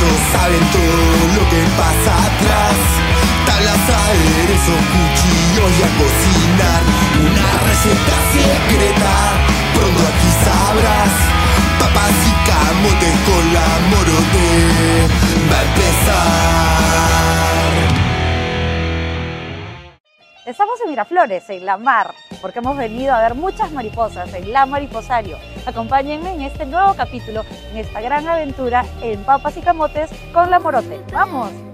Saben todo lo que pasa atrás. Tablas, aderezos, cuchillos y a cocinar. Una receta secreta, pronto aquí sabrás. Papas y camotes con la morote. Va. Estamos en Miraflores, en la mar, porque hemos venido a ver muchas mariposas en La Mariposario. Acompáñenme en este nuevo capítulo, en esta gran aventura en Papas y Camotes con la Morote. ¡Vamos!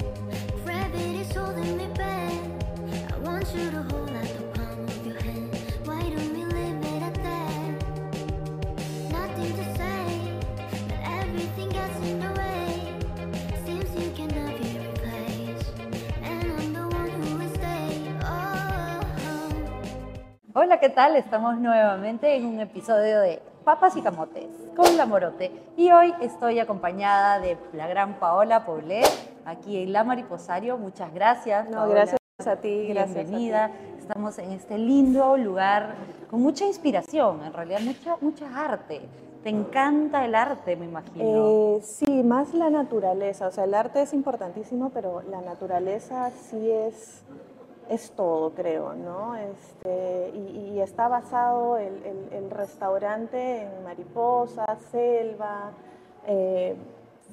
Hola, ¿qué tal? Estamos nuevamente en un episodio de Papas y Camotes con la Morote. Y hoy estoy acompañada de la gran Paola Poblet, aquí en La Mariposario. Muchas gracias. No, Paola. gracias a ti, gracias a ti. Bienvenida. Estamos en este lindo lugar con mucha inspiración, en realidad mucha, mucha arte. Te encanta el arte, me imagino. Eh, sí, más la naturaleza. O sea, el arte es importantísimo, pero la naturaleza sí es, es todo, creo, ¿no? Este, y, y está basado el, el- el restaurante en mariposas, selva, eh,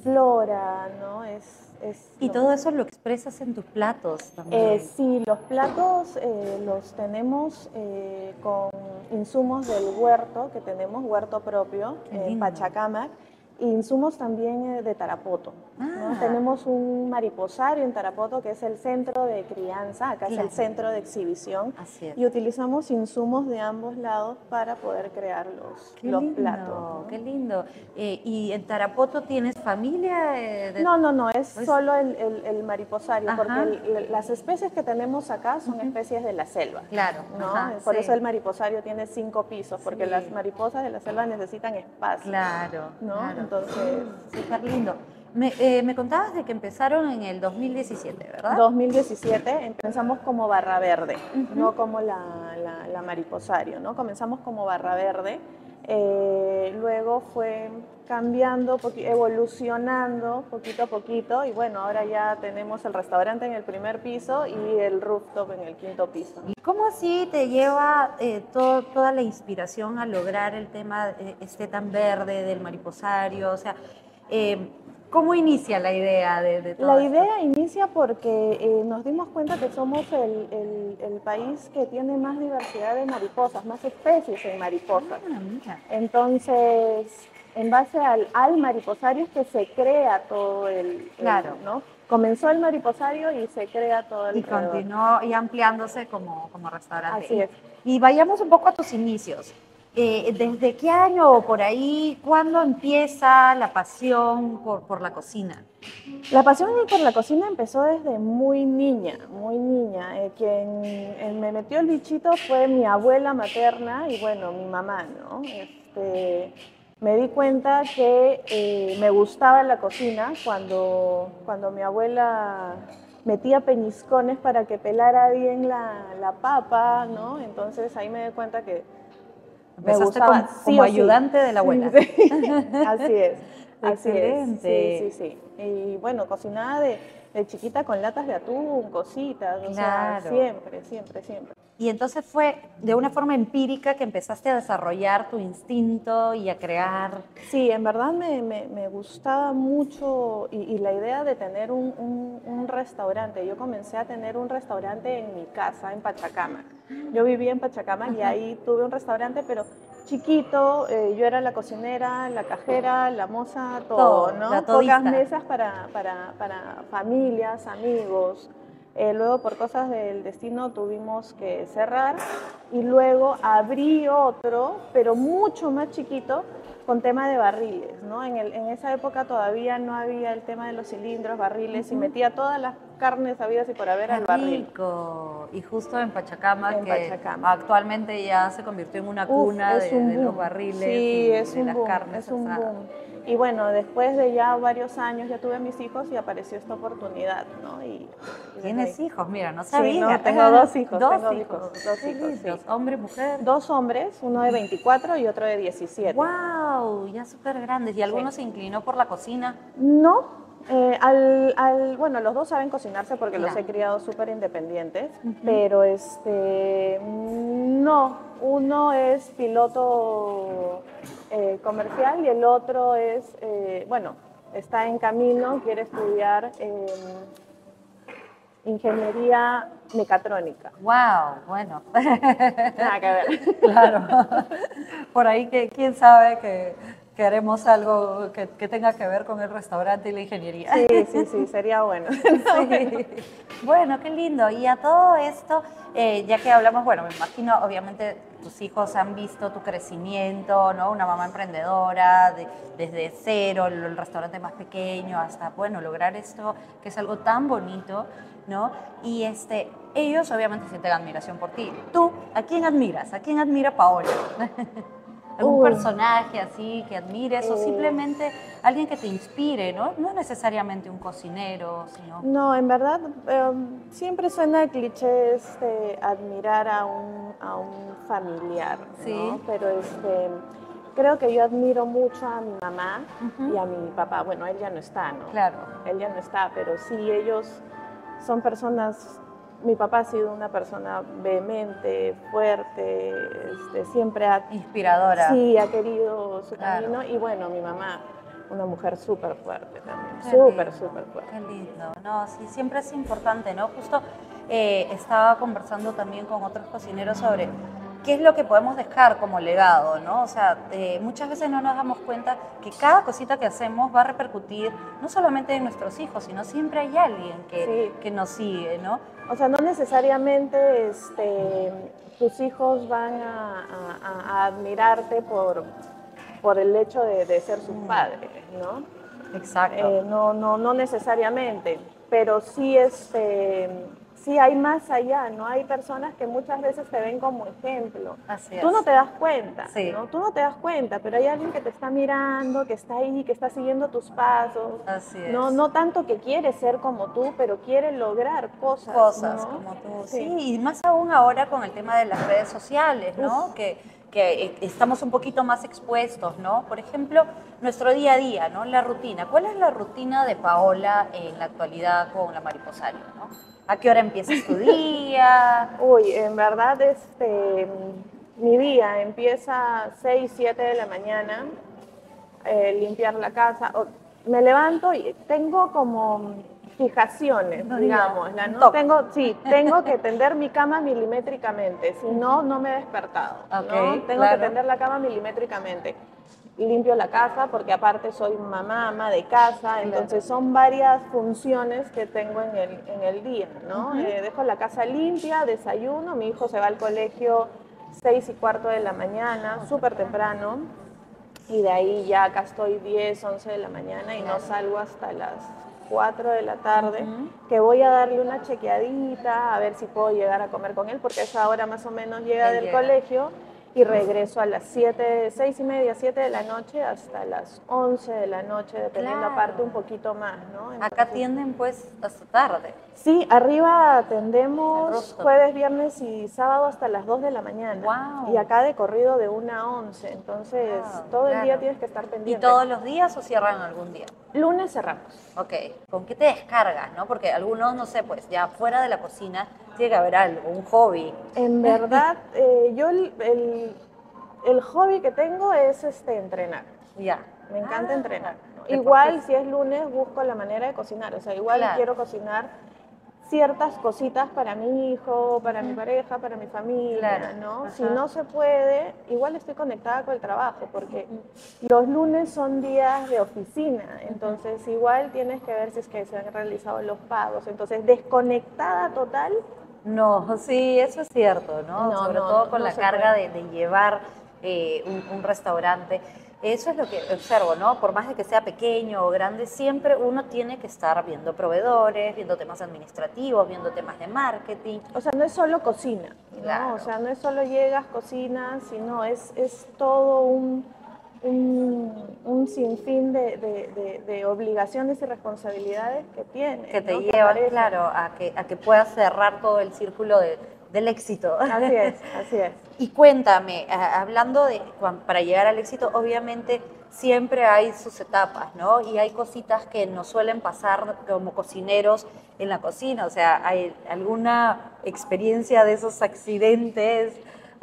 flora, ¿no? Es, es y todo eso lo expresas en tus platos también. Eh, sí, los platos eh, los tenemos con insumos del huerto, que tenemos huerto propio en. Pachacamac, insumos también eh, de Tarapoto. ¿no? Ah. Tenemos un mariposario en Tarapoto, que es el centro de crianza, acá Claro. es el centro de exhibición, Así es. y utilizamos insumos de ambos lados para poder crear los, Qué los lindo, platos. ¿no? qué lindo. Eh, ¿Y en Tarapoto tienes familia? eh, de- No, no, no, es Pues- solo el, el- el mariposario, Ajá. porque el- las especies que tenemos acá son especies de la selva. Claro, ¿no? ajá, Por sí. eso el mariposario tiene cinco pisos, porque Sí. las mariposas de la selva necesitan espacio. Claro, ¿no? claro. Entonces, Súper lindo. Me, eh, me contabas de que empezaron en el 2017, ¿verdad? 2017 empezamos como barra verde, no como la, la- la mariposario, ¿no? Comenzamos como barra verde, eh, luego fue cambiando, evolucionando poquito a poquito y bueno, ahora ya tenemos el restaurante en el primer piso y el rooftop en el quinto piso. ¿Y cómo así te lleva eh, toda la inspiración a lograr el tema eh, este tan verde del mariposario? O sea, eh, ¿cómo inicia la idea de, de todo La esto? idea inicia porque eh, nos dimos cuenta que somos el, el- el país que tiene más diversidad de mariposas, más especies en mariposas. Ah, mira. Entonces, en base al, al mariposario es que se crea todo el, el- Claro. ¿no? Comenzó el mariposario y se crea todo el Y continuó y ampliándose como, como restaurante. Así es. Y vayamos un poco a tus inicios. Eh, ¿Desde qué año o por ahí, cuándo empieza la pasión por, la cocina? La pasión por la cocina empezó desde muy niña, muy niña. Eh, quien eh, me metió el bichito fue mi abuela materna y bueno, mi mamá, ¿no? Este, me di cuenta que eh, me gustaba la cocina cuando, cuando mi abuela metía peñiscones para que pelara bien la papa, ¿no? Entonces ahí me di cuenta que me Empezaste gustaba como, sí como o sí. ayudante de la abuela. Sí, así es. Así Excelente. es. Sí, sí, sí. Y bueno, cocinaba de, de chiquita con latas de atún, cositas, o sea, Claro. siempre, siempre, siempre. Y entonces fue de una forma empírica que empezaste a desarrollar tu instinto y a crear. Sí, en verdad me, me- me gustaba mucho y, y la idea de tener un, un- un restaurante. Yo comencé a tener un restaurante en mi casa, en Pachacamac. Yo vivía en Pachacamac y ahí tuve un restaurante, pero chiquito. eh, yo era la cocinera, la cajera, la moza, todo, Todo, ¿no? Pocas mesas para, para, para familias, amigos. Eh, luego, por cosas del destino, tuvimos que cerrar y luego abrí otro, pero mucho más chiquito, con tema de barriles. ¿no? En, el- en esa época todavía no había el tema de los cilindros, barriles, y metía todas las carnes habidas y por haber al barril. rico. Y justo en Pachacama, En que Pachacama. actualmente ya se convirtió en una Uf, cuna de, un de los barriles Sí, y es de un las boom, carnes es un asadas. boom. Y bueno, después de ya varios años ya tuve mis hijos y apareció esta oportunidad, ¿no? Y, Tienes ahí. hijos, mira, no Sí, sabía. no, tengo dos hijos, Dos tengo hijos, hijos, dos hijos, sí. Hombre, mujer. Dos hombres, uno de 24 y otro de 17. ¡Wow! Ya súper grandes. ¿Y alguno se inclinó por la cocina? No, Eh, al, al- bueno, los dos saben cocinarse porque los he criado súper independientes, pero este, no, uno es piloto eh, comercial y el otro es, eh, bueno, está en camino, quiere estudiar eh, ingeniería mecatrónica. Wow, bueno. Nada que ver. Claro. Por ahí que quién sabe que, que haremos algo que, que tenga que ver con el restaurante y la ingeniería. Sí, sí, sí, sería bueno. Sí. Bueno, qué lindo. Y a todo esto, eh, ya que hablamos, bueno, me imagino, obviamente tus hijos han visto tu crecimiento, ¿no? Una mamá emprendedora, de- desde cero, el, el restaurante más pequeño, hasta, bueno, lograr esto, que es algo tan bonito, ¿no? Y este, ellos obviamente sienten admiración por ti. ¿Tú, a quién admiras? ¿A quién admira Paola? ¿Algún Uy. personaje así que admires o Eh. simplemente alguien que te inspire, ¿no? No necesariamente un cocinero, sino... No, en verdad em, siempre suena cliché este, admirar a un, a un familiar, ¿no? Sí. Pero este, creo que yo admiro mucho a mi mamá y a mi papá. Bueno, él ya no está, ¿no? Claro. Él ya no está, pero sí ellos son personas... Mi papá ha sido una persona vehemente, fuerte, este, siempre ha Inspiradora. Sí, ha querido su Claro. camino y bueno, mi mamá, una mujer súper fuerte también, súper, súper fuerte. Qué lindo. No, sí, siempre es importante, ¿no? Justo eh, estaba conversando también con otros cocineros sobre qué es lo que podemos dejar como legado, ¿no? O sea, eh, muchas veces no nos damos cuenta que cada cosita que hacemos va a repercutir no solamente en nuestros hijos, sino siempre hay alguien que, Sí. que nos sigue, ¿no? O sea, no necesariamente este, tus hijos van a, a- a- a admirarte por, por el hecho de, de ser sus padres, ¿no? Exacto. Eh, no, no, no necesariamente, pero sí, este, sí hay más allá, ¿no? Hay personas que muchas veces te ven como ejemplo. Así Tú es. no te das cuenta, Sí. ¿no? Tú no te das cuenta, pero hay alguien que te está mirando, que está ahí, que está siguiendo tus pasos. Así es. No, no tanto que quiere ser como tú, pero quiere lograr cosas. cosas ¿no? como tú. Sí. Sí. y más aún ahora con el tema de las redes sociales, ¿no? Que, que eh, estamos un poquito más expuestos, ¿no? Por ejemplo, nuestro día a día, ¿no? La rutina. ¿Cuál es la rutina de Paola en la actualidad con la mariposario, ¿no? ¿A qué hora empiezas tu día? Uy, en verdad, este, mi día empieza a 6, 7 de la mañana, eh, limpiar la casa. o- me levanto y tengo como fijaciones, No digamos. Tengo, sí, tengo que tender mi cama milimétricamente, si no, no me he despertado. ¿no? Ok, Tengo claro. que tender la cama milimétricamente. Limpio la casa porque aparte soy mamá, ama de casa, entonces son varias funciones que tengo en el, en el día, ¿no? Eh, dejo la casa limpia, desayuno, mi hijo se va al colegio seis y cuarto de la mañana, súper temprano, y de ahí ya acá estoy 10, 11 de la mañana y no salgo hasta las 4 de la tarde, que voy a darle una chequeadita, a ver si puedo llegar a comer con él, porque a esa hora más o menos llega Él del llega. colegio y regreso a las 7, 6 y media, 7 de la noche hasta las 11 de la noche, dependiendo Claro. aparte un poquito más, ¿no? Acá atienden pues hasta tarde. Sí, arriba atendemos jueves, viernes y sábado hasta las 2 de la mañana. Y acá de corrido de 1 a 11. Entonces, Wow, todo el día tienes que estar ¿Y pendiente. todos los días o cierran algún día? Lunes cerramos. Ok, ¿con qué te descargas, no? Porque algunos, no sé, pues ya fuera de la cocina tiene que haber algo, un hobby. En verdad, eh, yo el, el- el hobby que tengo es este, entrenar. Ya. Me encanta Ah, entrenar. Igual, si es lunes, busco la manera de cocinar. O sea, igual Claro. quiero cocinar ciertas cositas para mi hijo, para mi pareja, para mi familia, Claro, ¿no? ajá. Si no se puede, igual estoy conectada con el trabajo, porque los lunes son días de oficina, entonces igual tienes que ver si es que se han realizado los pagos. Entonces, desconectada total, No, sí, eso es cierto, ¿no? No, Sobre no, todo con no la carga de, llevar eh, un, un restaurante. Eso es lo que observo, ¿no? Por más de que sea pequeño o grande, siempre uno tiene que estar viendo proveedores, viendo temas administrativos, viendo temas de marketing. O sea, no es solo cocina, ¿no? Claro. O sea, no es solo llegas, cocinas, sino es, es todo un, un, un sinfín de, de- de- de obligaciones y responsabilidades que tienes. que te ¿no? llevan, claro, a que, a que puedas cerrar todo el círculo de, del éxito. Así es, así es. Y cuéntame, hablando de para llegar al éxito, obviamente siempre hay sus etapas, ¿no? Y hay cositas que nos suelen pasar como cocineros en la cocina, o sea, hay alguna experiencia de esos accidentes,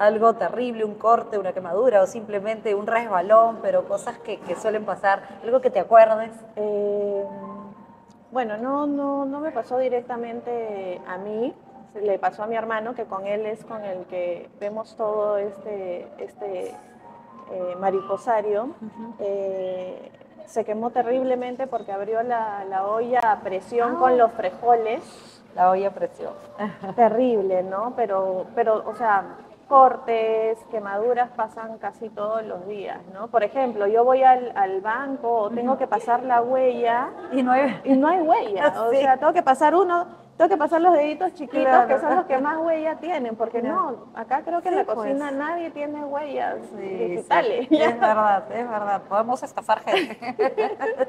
algo terrible, un corte, una quemadura o simplemente un resbalón, pero cosas que, que suelen pasar, algo que te acuerdes. Eh, bueno, no, no, no me pasó directamente a mí, le pasó a mi hermano, que con él es con el que vemos todo este, este eh, mariposario. Eh, se quemó terriblemente porque abrió la, la olla a presión con los frijoles. La olla a presión. Terrible, ¿no? Pero, pero, o sea, cortes, quemaduras pasan casi todos los días, ¿no? Por ejemplo, yo voy al, al banco o tengo que pasar la huella Y no hay... y no hay huella. O Sí. sea, tengo que pasar uno, tengo que pasar los deditos chiquitos, Claro. que son los que más huella tienen, porque no, acá creo que en la pues. cocina nadie tiene huellas Sí, digitales. es verdad, es verdad. Podemos estafar gente.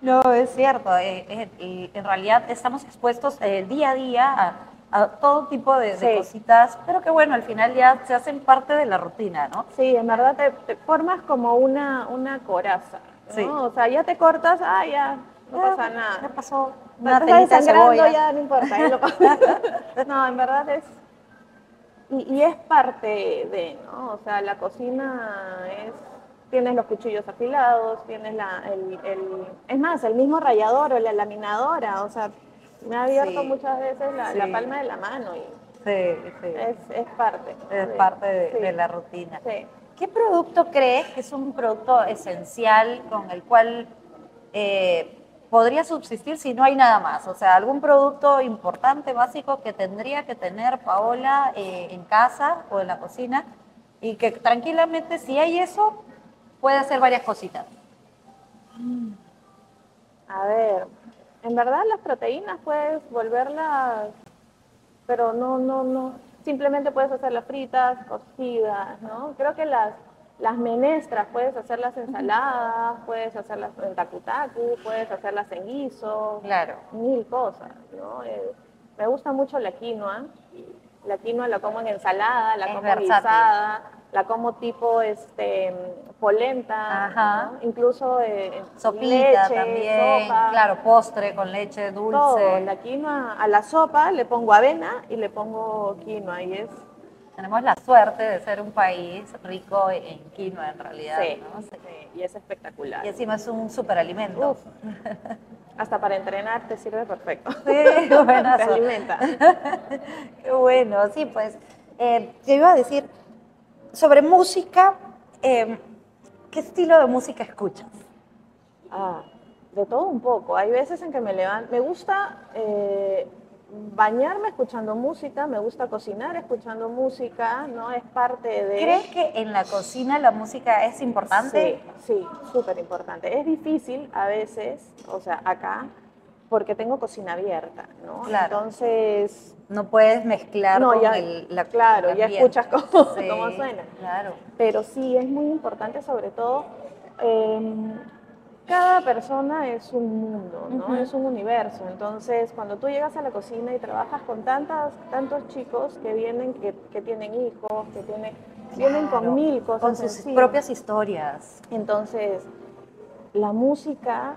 no, es cierto. eh, eh, y en realidad estamos expuestos eh, día a día a, a todo tipo de, cositas, pero que bueno, al final ya se hacen parte de la rutina, ¿no? Sí, en verdad te, te formas como una, una coraza, ¿no? Sí. O sea, ya te cortas, ah, ya, no Ya, pasa Ya nada. pasó Te una telita de cebolla. ya no importa. ahí lo no, en verdad es... Y, y es parte de, ¿no? O sea, la cocina es... Tienes los cuchillos afilados, tienes la, el, el- Es más, el mismo rallador o la laminadora, o sea, me ha abierto Sí. muchas veces la, la palma de la mano y Sí, sí. es, es parte. Es de- parte de, la rutina. Sí. ¿Qué producto crees que es un producto esencial con el cual eh, podría subsistir si no hay nada más? O sea, algún producto importante, básico que tendría que tener Paola eh, en casa o en la cocina y que tranquilamente, si hay eso, puede hacer varias cositas. A ver, en verdad las proteínas puedes volverlas, pero no, no, no, simplemente puedes hacerlas fritas, cocidas, ¿no? Creo que las, las menestras puedes hacerlas ensaladas, puedes hacerlas en takutaku, puedes hacerlas en guiso, Claro. mil cosas, ¿no? Eh, me gusta mucho la quinoa, la quinoa la como en ensalada, la Es como versátil. guisada, la como tipo este polenta, Ajá. ¿no? incluso eh, Sopita leche, también, sopa, claro, postre con leche dulce. todo. La quinoa a la sopa le pongo avena y le pongo quinoa y es Tenemos la suerte de ser un país rico en quinoa en realidad. sí, ¿no? Sí. sí, y es espectacular. Y encima es un superalimento. Uf. Hasta para entrenar te sirve perfecto. Sí, te buenazo. alimenta. Qué bueno, sí, pues. Eh, te iba a decir, sobre música, eh, ¿qué estilo de música escuchas? Ah, de todo un poco. Hay veces en que me levanto. Me gusta eh, bañarme escuchando música, me gusta cocinar escuchando música, ¿no? Es parte de. ¿Crees que en la cocina la música es importante? Sí, sí, súper importante. Es difícil a veces, o sea, acá, porque tengo cocina abierta, ¿no? Claro. Entonces, No puedes mezclar no, con ya, el, la claro, el ya escuchas cómo, Sí, cómo suena. Claro. Pero sí, es muy importante sobre todo, eh, cada persona es un mundo, ¿no? Es un universo. Entonces, cuando tú llegas a la cocina y trabajas con tantas, tantos chicos que vienen, que, que tienen hijos, que tienen, vienen Claro, con mil cosas Con sus encima. propias historias. Entonces, la música,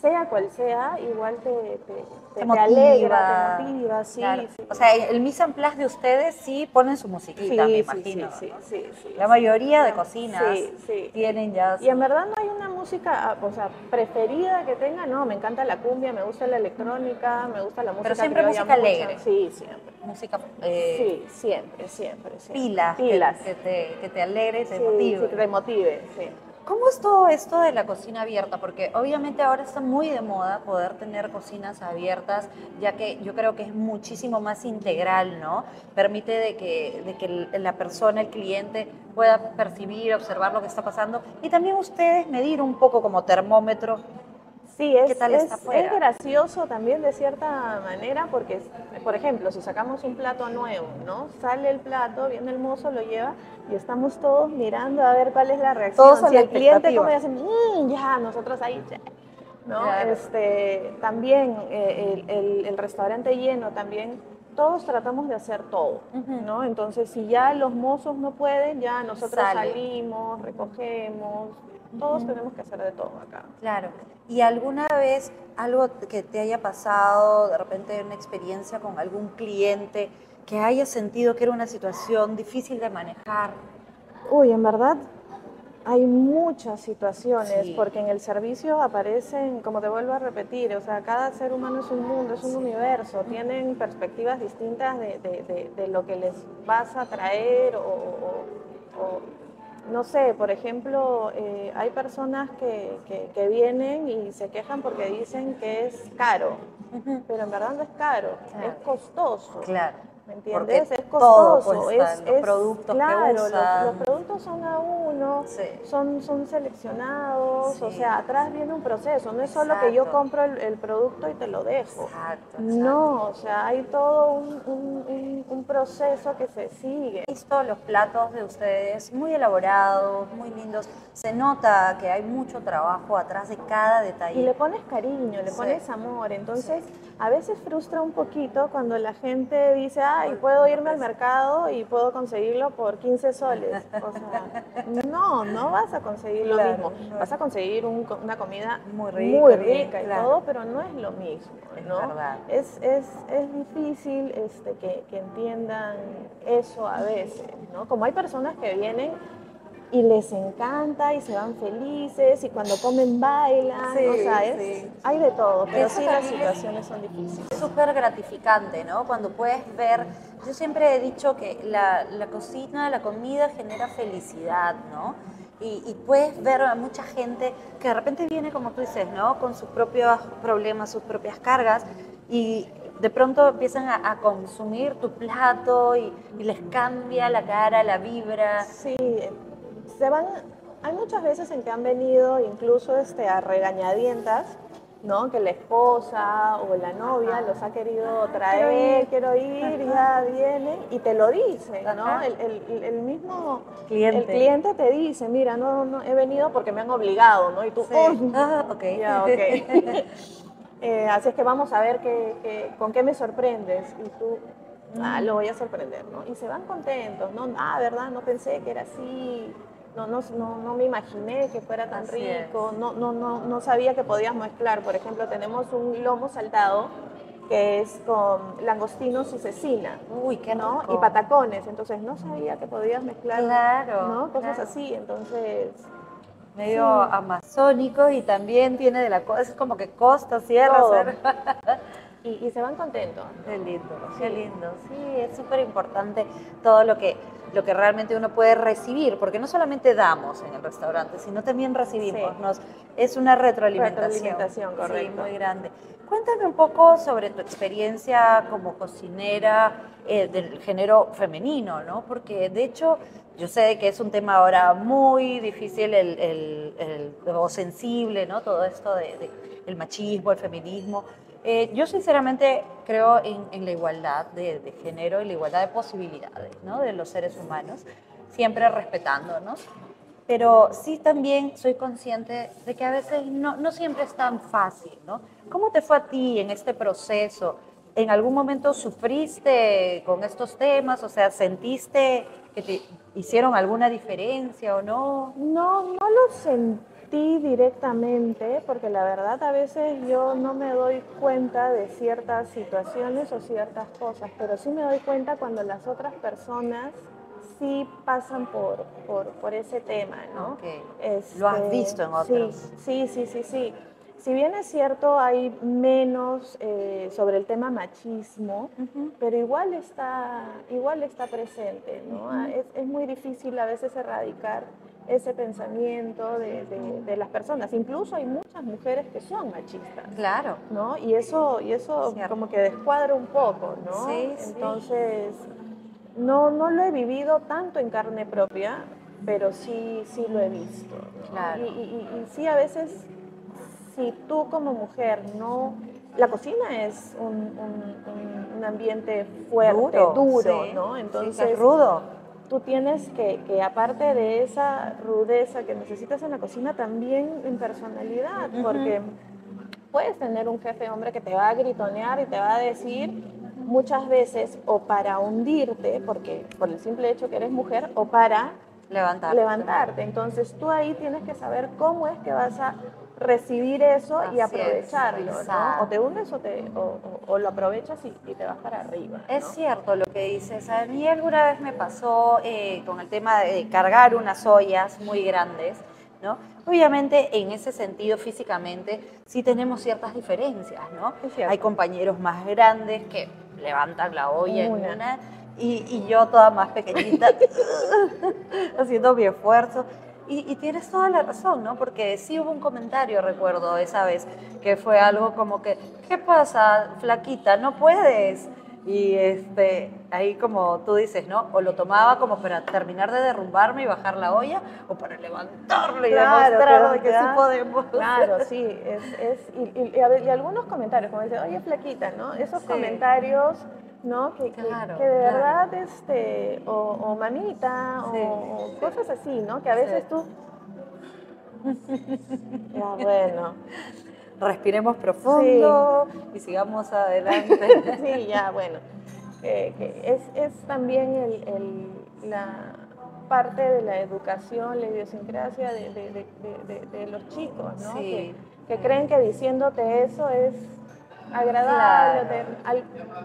sea cual sea, igual te, te, te- te alegra, te motiva, sí, claro. sí. O sea, el mise en place de ustedes sí ponen su musiquita, Sí, me imagino. sí, ¿no? sí, sí, La mayoría de cocinas tienen ya Y en verdad no hay una música, ah, o sea, preferida que tenga, no, me encanta la cumbia, me gusta la electrónica, me gusta la música siempre criolla música mucho. alegre. Sí, siempre. música eh, sí, siempre, siempre, siempre. pilas, que- Pilas. Que, te, que te alegre y te motive. que te motive, sí. ¿Cómo es todo esto de la cocina abierta? Porque obviamente ahora está muy de moda poder tener cocinas abiertas, ya que yo creo que es muchísimo más integral, ¿no? Permite de que, de que la persona, el cliente, pueda percibir, observar lo que está pasando y también ustedes medir un poco como termómetro. Sí, es, ¿Qué tal es, es gracioso también de cierta manera porque, por ejemplo, si sacamos un plato nuevo, ¿no? Sale el plato, viene el mozo, lo lleva y estamos todos mirando a ver cuál es la reacción. Todos si el cliente come y hace, "Mm, ya, nosotros ahí, ya", ¿no? Claro. Este, también eh, el, el- el restaurante lleno también todos tratamos de hacer todo. ¿no? Entonces, si ya los mozos no pueden, ya nosotros Sale. salimos, recogemos, todos tenemos que hacer de todo acá. Claro. ¿Y alguna vez algo que te haya pasado, de repente una experiencia con algún cliente que haya sentido que era una situación difícil de manejar? Uy, en verdad hay muchas situaciones, Sí. porque en el servicio aparecen, como te vuelvo a repetir, o sea, cada ser humano es un mundo, es un universo, tienen perspectivas distintas de, de- de- de lo que les vas a traer o, o- o- no sé, por ejemplo, eh, hay personas que, que- que vienen y se quejan porque dicen que es caro, pero en verdad no es caro, Claro. es costoso. Claro. ¿Me Porque entiendes? Es costoso. es, los es- productos claro, los- usan. Los, productos son a uno, Sí. son, son seleccionados, o Sí. sea, atrás viene un proceso. No es solo que yo Exacto. compro el, el producto y te lo dejo. Exacto. exacto. No, o sea, hay todo un, un- un- un proceso que se sigue. He visto los platos de ustedes muy elaborados, muy lindos. Se nota que hay mucho trabajo atrás de cada detalle. Y le pones cariño, le Sí. pones amor. Entonces, a veces frustra un poquito cuando la gente dice, ay, puedo irme al mercado y puedo conseguirlo por 15 soles. O sea, no, no vas a conseguir lo mismo. no. Vas a conseguir un- una comida Muy rica, muy rica y claro. todo, pero no es lo mismo. Es ¿no? Es, es, es difícil este, que, que entiendan eso a veces. ¿no? Como hay personas que vienen y les encanta y se van felices y cuando comen bailan, Sí, o sea, es- sí. hay de todo, pero Eso sí las es- situaciones son difíciles. Es súper gratificante, ¿no? Cuando puedes ver, yo siempre he dicho que la, la cocina, la comida genera felicidad, ¿no? Y, y puedes ver a mucha gente que de repente viene, como tú dices, ¿no? Con sus propios problemas, sus propias cargas, y de pronto empiezan a, a consumir tu plato y, y les cambia la cara, la vibra. Sí, se van, hay muchas veces en que han venido incluso este, a regañadientas, ¿no? Que la esposa o la novia los ha querido traer, quiero ir, y ya vienen y te lo dicen, ¿no? El, el- el mismo Cliente. el cliente te dice, mira, no, no, he venido porque me han obligado, ¿no? Y tú, "Uy, Ah, ok. ya, ok. Eh, así es que vamos a ver qué, qué- con qué me sorprendes. Y tú, ah, lo voy a sorprender, ¿no? Y se van contentos, ¿no? Ah, ¿verdad? No pensé que era así. No, no, no, no me imaginé que fuera tan Así rico. No, no, no, no sabía que podías mezclar. Por ejemplo, tenemos un lomo saltado que es con langostinos y cecina. Uy, qué ¿no? rico. Y patacones, entonces no sabía que podías mezclar Claro, ¿no? cosas claro. así, entonces medio Sí. amazónico y también tiene de la cosa, es como que costa, sierra, sierra. y, y se van contentos. Qué lindo, qué lindo. Sí, es súper importante todo lo que, lo que realmente uno puede recibir, porque no solamente damos en el restaurante, sino también recibimos. Sí. Nos, es una retroalimentación. Retroalimentación, correcto. Sí, muy grande. Cuéntame un poco sobre tu experiencia como cocinera eh, del género femenino, ¿no? Porque de hecho yo sé que es un tema ahora muy difícil el, el- el- o sensible, ¿no? Todo esto de, de el machismo, el feminismo. Eh, yo sinceramente creo en, en la igualdad de, de género y la igualdad de posibilidades, ¿no? De los seres humanos, siempre respetándonos. Pero sí también soy consciente de que a veces no, no siempre es tan fácil, ¿no? ¿Cómo te fue a ti en este proceso? ¿En algún momento sufriste con estos temas? O sea, ¿sentiste que te hicieron alguna diferencia o no? No, no lo sentí directamente, porque la verdad a veces yo no me doy cuenta de ciertas situaciones o ciertas cosas, pero sí me doy cuenta cuando las otras personas sí pasan por, por, por ese tema, ¿no? Ok. Lo has visto en otros. Sí, sí, sí, sí, sí. Si bien es cierto, hay menos eh, sobre el tema machismo, pero igual está, igual está presente, ¿no? Es, es muy difícil a veces erradicar ese pensamiento de, de- de las personas. Incluso hay muchas mujeres que son machistas. Claro. ¿no? Y eso, y eso Cierto. como que descuadra un poco, ¿no? Sí, sí. Entonces, no, no lo he vivido tanto en carne propia, pero sí, sí lo he visto. ¿no? Claro. Y, y- y- y sí, a veces, si tú como mujer no... La cocina es un, un- un- ambiente fuerte, duro, sí. ¿no? Sí, que Entonces, es rudo. Tú tienes que, que, aparte de esa rudeza que necesitas en la cocina, también en personalidad, porque puedes tener un jefe hombre que te va a gritonear y te va a decir, muchas veces o para hundirte, porque por el simple hecho que eres mujer, o para Levantar. levantarte. Entonces tú ahí tienes que saber cómo es que vas a recibir eso Así y aprovecharlo. ¿no? O te hundes o, te, o, o- o lo aprovechas y, y te vas para arriba. ¿no? Es cierto lo que dices. A mí alguna vez me pasó eh, con el tema de cargar unas ollas muy grandes, ¿no? Obviamente en ese sentido físicamente sí tenemos ciertas diferencias, ¿no? Hay compañeros más grandes que levantan la olla Una. en una y, y yo toda más pequeñita haciendo mi esfuerzo. Y, y tienes toda la razón, ¿no? Porque sí hubo un comentario, recuerdo esa vez, que fue algo como que, ¿qué pasa, flaquita? ¿No puedes? Y este, ahí como tú dices, ¿no? O lo tomaba como para terminar de derrumbarme y bajar la olla, o para levantarlo y Claro, demostrar que sí podemos. Claro, sí, es, es- y, y- y a ver, y algunos comentarios, como dice, oye, flaquita, ¿no? Esos Sí. comentarios, ¿no? Que, que- Claro, que de claro. verdad, este, o, o mamita, Sí, o, sí. cosas así, ¿no? Que a veces Sí. tú... Ya, bueno, Respiremos profundo y sigamos adelante. sí, ya, bueno. Que es, es también el, el- la parte de la educación, la idiosincrasia de, de- los chicos, ¿no? Sí. que, que creen que diciéndote eso es agradable. Claro. te- al-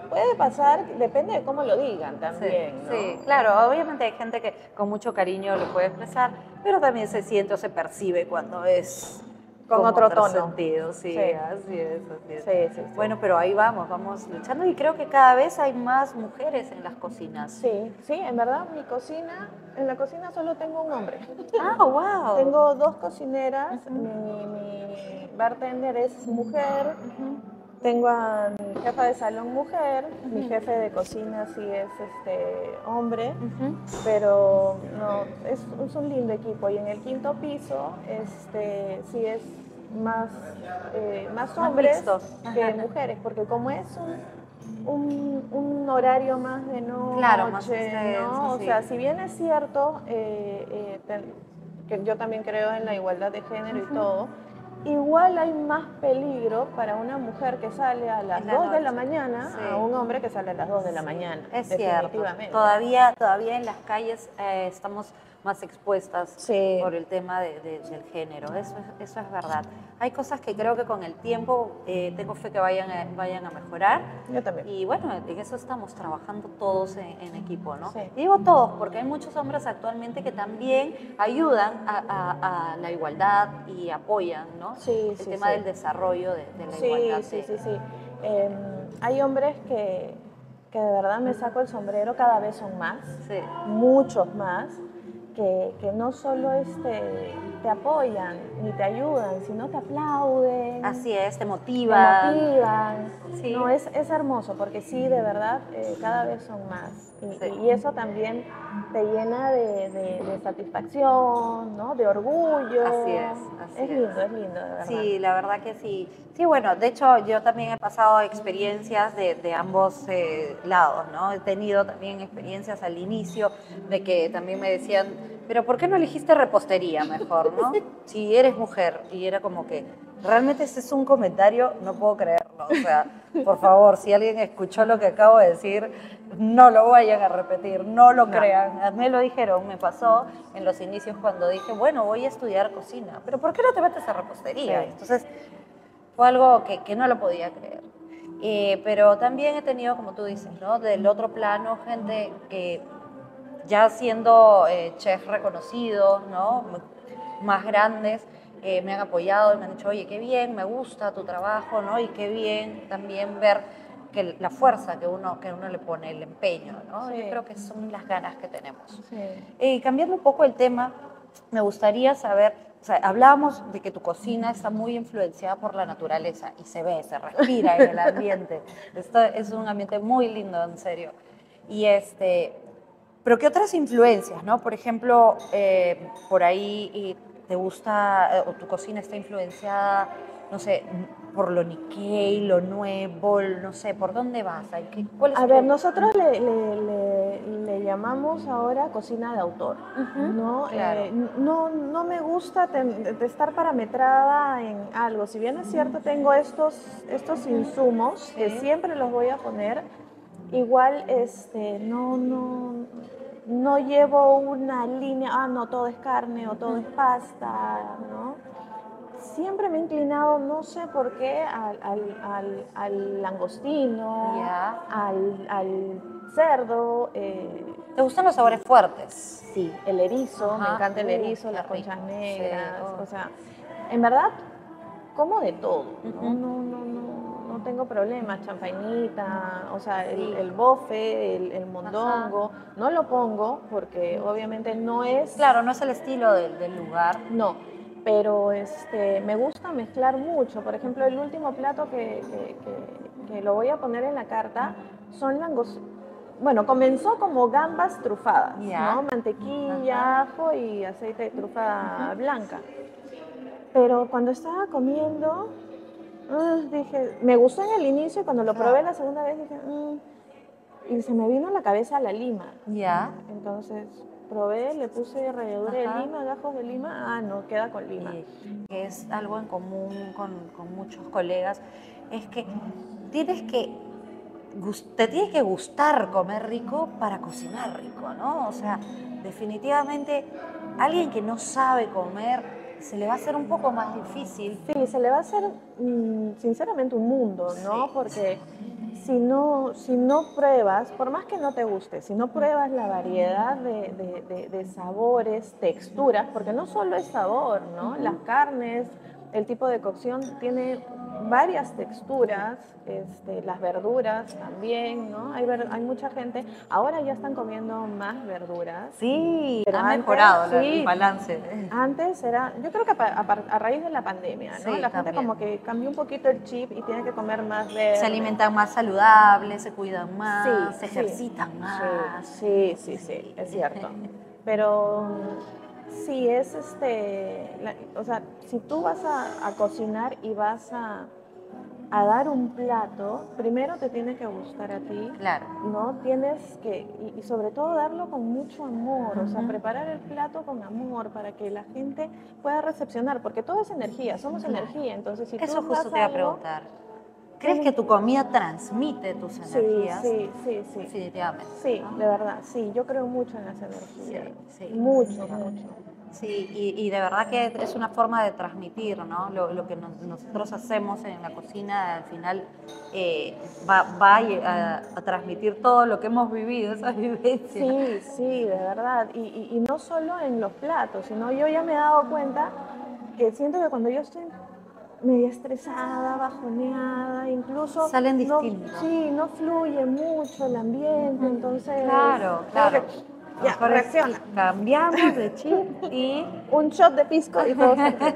puede pasar, depende de cómo lo digan también, sí, ¿no? sí, claro, obviamente hay gente que con mucho cariño lo puede expresar, pero también se siente o se percibe cuando es Con otro tono. sentido, sí, Sí. así es, así es. Sí, sí, sí. Bueno, pero ahí vamos, vamos luchando y creo que cada vez hay más mujeres en las cocinas. Sí, sí, en verdad mi cocina, en la cocina solo tengo un hombre. Ah, wow. Tengo dos cocineras, mi, mi bartender es mujer, tengo a mi jefa de salón mujer, mi jefe de cocina sí es este hombre, pero no, es, es un lindo equipo. Y en el quinto piso este, sí es más, eh, más hombres que mujeres, porque como es un, un, un horario más de noche, Claro, más extenso, ¿no? O sí. sea, si bien es cierto eh, eh, ten- que yo también creo en la igualdad de género y todo, igual hay más peligro para una mujer que sale a las la 2 de la mañana sí. a un hombre que sale a las 2 de la mañana. Es cierto. Todavía, todavía en las calles eh, estamos más expuestas Sí. por el tema de- de- del género. Eso es, eso es verdad. Hay cosas que creo que con el tiempo eh, tengo fe que vayan a, vayan a mejorar. Yo también. Y bueno, en eso estamos trabajando todos en, en equipo, ¿no? Sí. Y digo todos, porque hay muchos hombres actualmente que también ayudan a, a- a la igualdad y apoyan, ¿no? Sí, el sí, tema sí. del desarrollo de, de la Sí, igualdad. sí, sí, sí. Em, hay hombres que, que de verdad me saco el sombrero, cada vez son más. Sí. muchos más, que, que no solo este, te apoyan ni te ayudan, sino te aplauden, Así es, te te motivan. motivan. Sí. No, es, es hermoso porque sí, de verdad, eh, cada vez son más. Y, Sí. y eso también te llena de, de- de satisfacción, ¿no? de orgullo. Así es, así es es. lindo, es lindo, de verdad. Sí, la verdad que sí. Sí, bueno, de hecho yo también he pasado experiencias de, de ambos eh, lados, ¿no? He tenido también experiencias al inicio de que también me decían, pero ¿por qué no elegiste repostería mejor, no? Si eres mujer. Y era como que, realmente ese es un comentario, no puedo creerlo. O sea, por favor, si alguien escuchó lo que acabo de decir, no lo vayan a repetir, no lo No. crean. A mí me lo dijeron, me pasó en los inicios cuando dije, bueno, voy a estudiar cocina, pero ¿por qué no te metes a repostería? Sí. Entonces, fue algo que, que no lo podía creer. Eh, pero también he tenido, como tú dices, ¿no? Del otro plano, gente que ya siendo eh, chefs reconocidos, ¿no? Más grandes, eh, me han apoyado y me han dicho, oye, qué bien, me gusta tu trabajo, ¿no? Y qué bien también ver que la fuerza que uno, que uno le pone, el empeño, ¿no? Sí. Yo creo que son las ganas que tenemos. Sí. Eh, cambiando un poco el tema, me gustaría saber, o sea, hablábamos de que tu cocina está muy influenciada por la naturaleza y se ve, se respira en el ambiente. Esto es un ambiente muy lindo, en serio. Y este, pero ¿qué otras influencias, no? Por ejemplo, eh, por ahí te gusta, eh, o tu cocina está influenciada, no sé, por lo Nikkei, lo nuevo, no sé, ¿por dónde vas? Ay, ¿qué- ¿Cuál es A tu- ver, nosotros le, le- le- le llamamos ahora cocina de autor, ¿no? claro. Eh, no, no me gusta estar parametrada en algo. Si bien es cierto, tengo estos, estos insumos que Sí. siempre los voy a poner, igual este, no, no, no llevo una línea, ah, no, todo es carne o todo es pasta, ¿no? Siempre me he inclinado, no sé por qué, al, al- al- al langostino, al, al cerdo, eh, ¿Te gustan los sabores fuertes? sí, el erizo, me encanta el Uh, erizo, las conchas negras, Sí, oh. o sea, en verdad, como de todo, ¿no? No, no, no, no tengo problemas, champañita, o sea, el, bofe, el, el mondongo, no lo pongo porque obviamente no es, Claro, no es el estilo del, del lugar. no, pero este, me gusta mezclar mucho, por ejemplo, el último plato que, que- que- que lo voy a poner en la carta son langos, bueno, comenzó como gambas trufadas. ¿no? Mantequilla, ajo y aceite de trufa blanca. Pero cuando estaba comiendo, ah, dije, me gustó en el inicio y cuando lo probé la segunda vez dije, "Mm", y se me vino a la cabeza la lima. Ya. Entonces probé, le puse ralladura Ajá. de lima, gajos de lima, ah, no, queda con lima. que es algo en común con, con muchos colegas, es que tienes que, te tiene que gustar comer rico para cocinar rico, ¿no? O sea, definitivamente alguien que no sabe comer se le va a hacer un poco más difícil. Sí, se le va a hacer mm, sinceramente un mundo, ¿no? Sí, Porque si no, si no pruebas, por más que no te guste, si no pruebas la variedad de, de- de- de sabores, texturas, porque no solo es sabor, ¿no? Las carnes, el tipo de cocción tiene varias texturas, este, las verduras también, ¿no? Hay, ver- hay mucha gente, ahora ya están comiendo más verduras. Sí, Pero ha antes, mejorado la- sí. el balance. Antes era, yo creo que a, a raíz de la pandemia, ¿no? Sí, la gente como que cambió un poquito el chip y tiene que comer más verde. Se alimentan más saludables, se cuidan más, Sí, se ejercitan más. Sí, sí, sí, es cierto. Pero sí, es este, la- o sea, si tú vas a, a cocinar y vas a, a dar un plato, primero te tiene que gustar a ti. Claro. ¿no? Tienes que, y, y sobre todo darlo con mucho amor, o sea, preparar el plato con amor para que la gente pueda recepcionar, porque todo es energía, somos energía, entonces si Eso tú justo te iba a preguntar. ¿Crees que tu comida transmite tus Sí, energías? sí, sí, sí. Definitivamente. Sí, ¿no? de verdad, sí, yo creo mucho en las energías. Sí, sí. Mucho, mucho. Sí, y, y de verdad que es una forma de transmitir, ¿no? Lo, lo que nos- nosotros hacemos en la cocina al final eh, va, va a, lle- a- a transmitir todo lo que hemos vivido, esa vivencia. Sí, sí, de verdad. Y, y- y no solo en los platos, sino yo ya me he dado cuenta que siento que cuando yo estoy media estresada, bajoneada, incluso... Salen no- distintos. sí, no fluye mucho el ambiente, entonces... Claro, claro. ya, reacciona. Cambiamos de chip y, Un shot de pisco y todo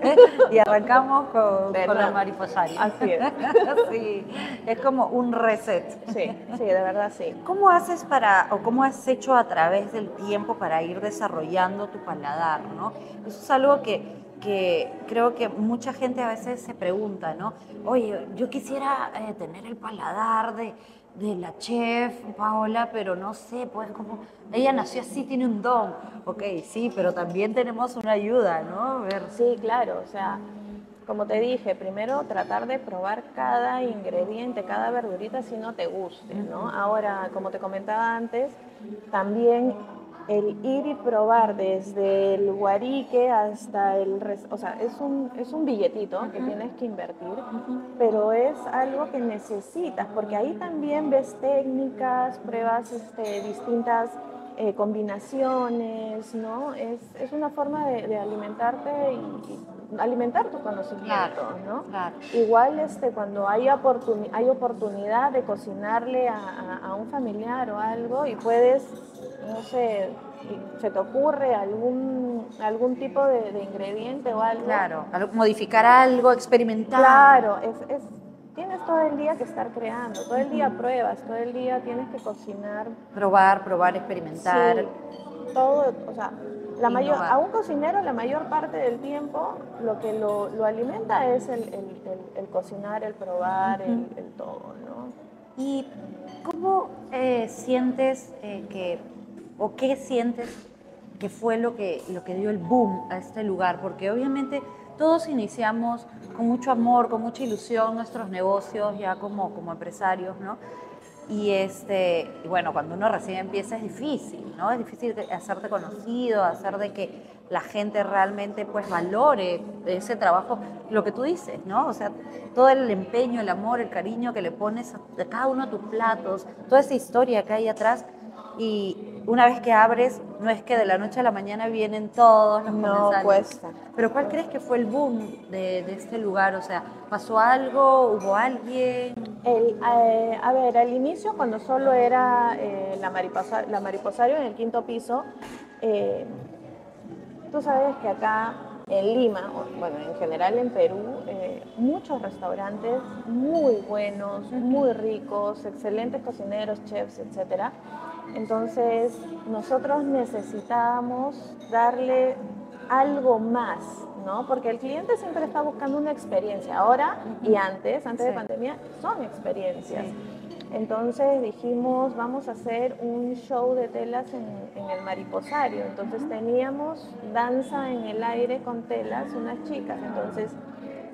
y arrancamos con, con el mariposario. Así es. sí, es como un reset. Sí, sí, de verdad sí. ¿Cómo haces para, o cómo has hecho a través del tiempo para ir desarrollando tu paladar, no? Eso es algo que, que creo que mucha gente a veces se pregunta, ¿no? Oye, yo quisiera eh, tener el paladar de, de la chef Paola, pero no sé, pues como ella nació así, tiene un don. Ok, sí, pero también tenemos una ayuda, ¿no? Ver, Sí, claro, o sea, como te dije, primero tratar de probar cada ingrediente, cada verdurita si no te guste, ¿no? Ahora, como te comentaba antes, también el ir y probar desde el guarique hasta el... res- O sea, es un, es un billetito que tienes que invertir, pero es algo que necesitas, porque ahí también ves técnicas, pruebas este, distintas eh, combinaciones, ¿no? Es, es una forma de, de alimentarte y, y alimentar tu conocimiento, Claro, ¿no? claro. Igual este, cuando hay, hay oportunidad de cocinarle a, a- a un familiar o algo y puedes, no sé, se te ocurre algún, algún tipo de, de ingrediente o algo. Claro, modificar algo, experimentar. Claro, es, es- tienes todo el día que estar creando, todo el día pruebas, todo el día tienes que cocinar. Probar, probar, experimentar. Sí, todo, o sea, la mayor, a un cocinero la mayor parte del tiempo lo que lo, lo alimenta es el, el- el- el cocinar, el probar, el, el todo, ¿no? ¿Y cómo eh, sientes eh, que, o qué sientes que fue lo que, lo que dio el boom a este lugar? Porque obviamente todos iniciamos con mucho amor, con mucha ilusión nuestros negocios ya como, como empresarios, ¿no? Y este, y bueno, cuando uno recién empieza es difícil, ¿no? Es difícil hacerte conocido, hacer de que la gente realmente pues valore ese trabajo, lo que tú dices, ¿no? O sea, todo el empeño, el amor, el cariño que le pones a cada uno de tus platos, toda esa historia que hay atrás. Y una vez que abres, no es que de la noche a la mañana vienen todos los No, comensales. cuesta. Pero ¿cuál crees que fue el boom de, de este lugar? O sea, ¿pasó algo? ¿Hubo alguien? El, eh, a ver, al inicio, cuando solo era eh, la, mariposa, la mariposario en el quinto piso, eh, tú sabes que acá en Lima, o, bueno, en general en Perú, eh, muchos restaurantes muy buenos, muy ricos, excelentes cocineros, chefs, etc. Entonces, nosotros necesitábamos darle algo más, ¿no? Porque el cliente siempre está buscando una experiencia. Ahora y antes, antes de Sí. pandemia, son experiencias. Entonces dijimos, vamos a hacer un show de telas en, en el mariposario. Entonces teníamos danza en el aire con telas, unas chicas. Entonces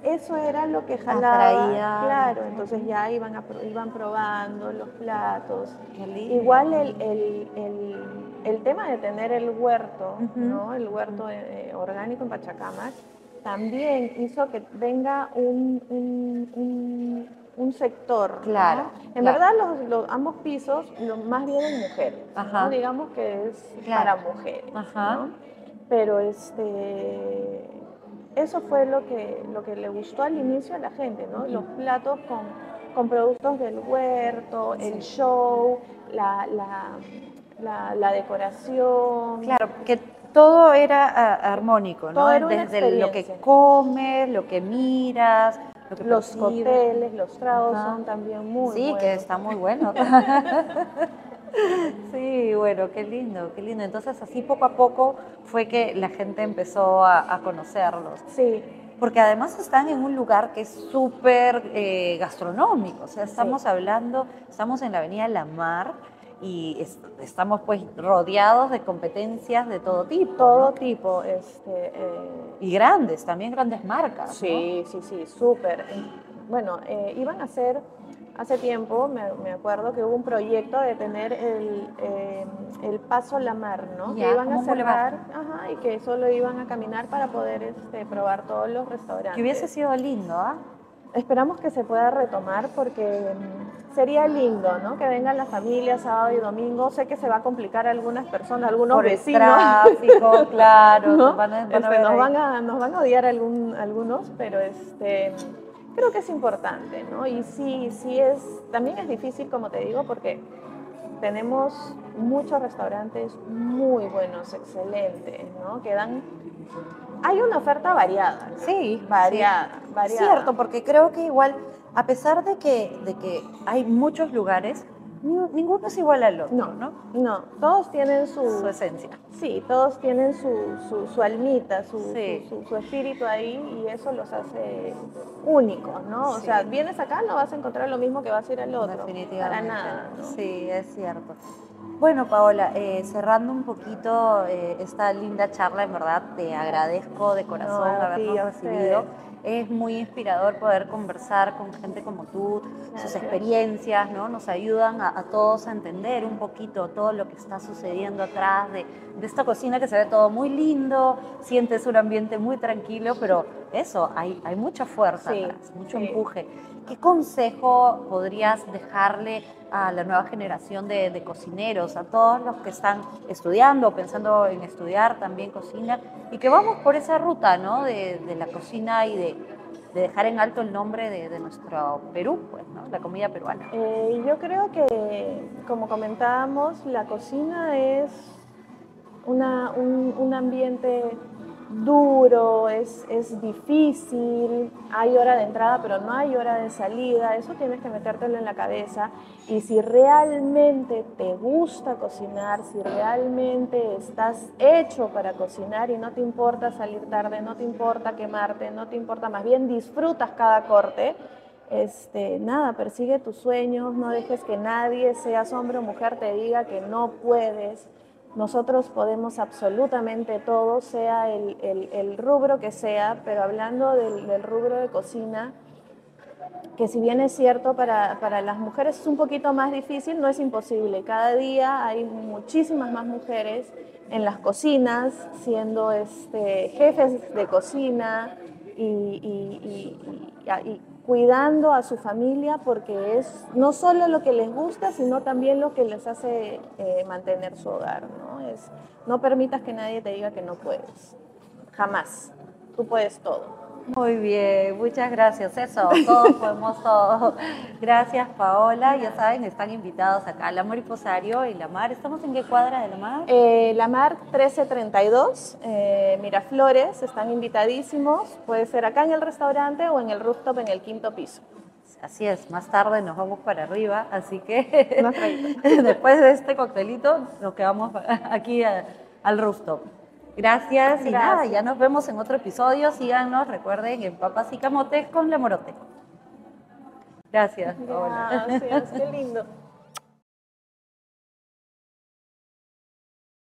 eso era lo que jalaba. Atraía. Claro, entonces ya iban, a iban probando los platos. Qué lindo. Igual el, el- el- el tema de tener el huerto. ¿no? el huerto eh, orgánico en Pachacamac, también hizo que venga un, un- un- un sector. ¿no? Claro, En claro. verdad, los, los- ambos pisos, lo, más bien en mujeres. ¿no? Ajá. Digamos que es Claro. para mujeres. Ajá. ¿no? Pero este, eso fue lo que, lo que le gustó al inicio a la gente, ¿no? Los platos con, con productos del huerto, el show, la, la, la- la decoración. Claro, que todo era ah, armónico, ¿no? Todo era una Desde lo que comes, lo que miras, lo que Los cócteles, los tragos Ajá. son también muy Sí, buenos. que está muy bueno. sí, bueno, qué lindo, qué lindo. Entonces así poco a poco fue que la gente empezó a, a conocerlos. Sí, Porque además están en un lugar que es súper eh, gastronómico. O sea, estamos hablando, estamos en la Avenida La Mar y es- estamos pues rodeados de competencias de todo tipo. todo ¿no? tipo. Este, eh, Y grandes, también grandes marcas. ¿no? Sí, sí, sí, súper. Bueno, eh, iban a hacer, hace tiempo, me, me acuerdo que hubo un proyecto de tener el, eh, el paso La Mar, ¿no? Ya, que iban a cerrar ajá, y que solo iban a caminar para poder este, probar todos los restaurantes. Que hubiese sido lindo, ¿ah? Esperamos que se pueda retomar porque mm, sería lindo, ¿no? Que vengan las familias sábado y domingo. Sé que se va a complicar a algunas personas, algunos Por el vecinos. tráfico, claro. ¿no? Van a, van a Este, nos, ahí. van a, nos van a odiar algún- algunos, pero este, creo que es importante, ¿no? Y sí, sí es, también es difícil, como te digo, porque tenemos muchos restaurantes muy buenos, excelentes, ¿no? Que dan, hay una oferta variada, ¿no? Sí, variada, sí. variada. Cierto, porque creo que igual, a pesar de que, de que hay muchos lugares, ninguno es igual al otro, No, ¿no? no, todos tienen su, Su esencia. sí, todos tienen su, su, su almita, su, Sí. su, espíritu ahí y eso los hace únicos, ¿no? O sea, vienes acá no vas a encontrar lo mismo que vas a ir al otro, Definitivamente. para nada, ¿no? Sí, es cierto. Bueno, Paola, eh, cerrando un poquito eh, esta linda charla, en verdad te agradezco de corazón No, habernos a recibido. Es muy inspirador poder conversar con gente como tú, sus experiencias, ¿no? Nos ayudan a, a todos a entender un poquito todo lo que está sucediendo atrás de, de esta cocina que se ve todo muy lindo, sientes un ambiente muy tranquilo, pero eso, hay, hay mucha fuerza Sí, atrás, mucho sí. empuje. ¿Qué consejo podrías dejarle a la nueva generación de, de cocineros, a todos los que están estudiando, pensando en estudiar también cocina, y que vamos por esa ruta ¿no? de, de la cocina y de, de dejar en alto el nombre de, de nuestro Perú, pues, ¿no? la comida peruana? Eh, yo creo que, como comentábamos, la cocina es una- un, un ambiente duro, es, es difícil, hay hora de entrada pero no hay hora de salida, eso tienes que metértelo en la cabeza y si realmente te gusta cocinar, si realmente estás hecho para cocinar y no te importa salir tarde, no te importa quemarte, no te importa, más bien disfrutas cada corte, este, nada, persigue tus sueños, no dejes que nadie, seas hombre o mujer, te diga que no puedes. Nosotros podemos absolutamente todo, sea el, el- rubro que sea, pero hablando del, rubro de cocina, que si bien es cierto para, para las mujeres es un poquito más difícil, no es imposible. Cada día hay muchísimas más mujeres en las cocinas, siendo este, jefes de cocina y- y- y cuidando a su familia porque es no solo lo que les gusta, sino también lo que les hace eh, mantener su hogar. ¿no? Es, no permitas que nadie te diga que no puedes. Jamás. Tú puedes todo. Muy bien, muchas gracias. Eso, todos podemos todo. Gracias, Paola. Ya saben, están invitados acá a La Mariposario y La Mar. ¿Estamos en qué cuadra de La Mar? Eh, la Mar 1332, eh, Miraflores, están invitadísimos. Puede ser acá en el restaurante o en el rooftop en el quinto piso. Así es, más tarde nos vamos para arriba, así que después de este coctelito nos quedamos aquí a- al rooftop. Gracias, y nada, ya nos vemos en otro episodio. Síganos, recuerden, en Papas y Camotes con La Morote. Gracias. Gracias, qué lindo.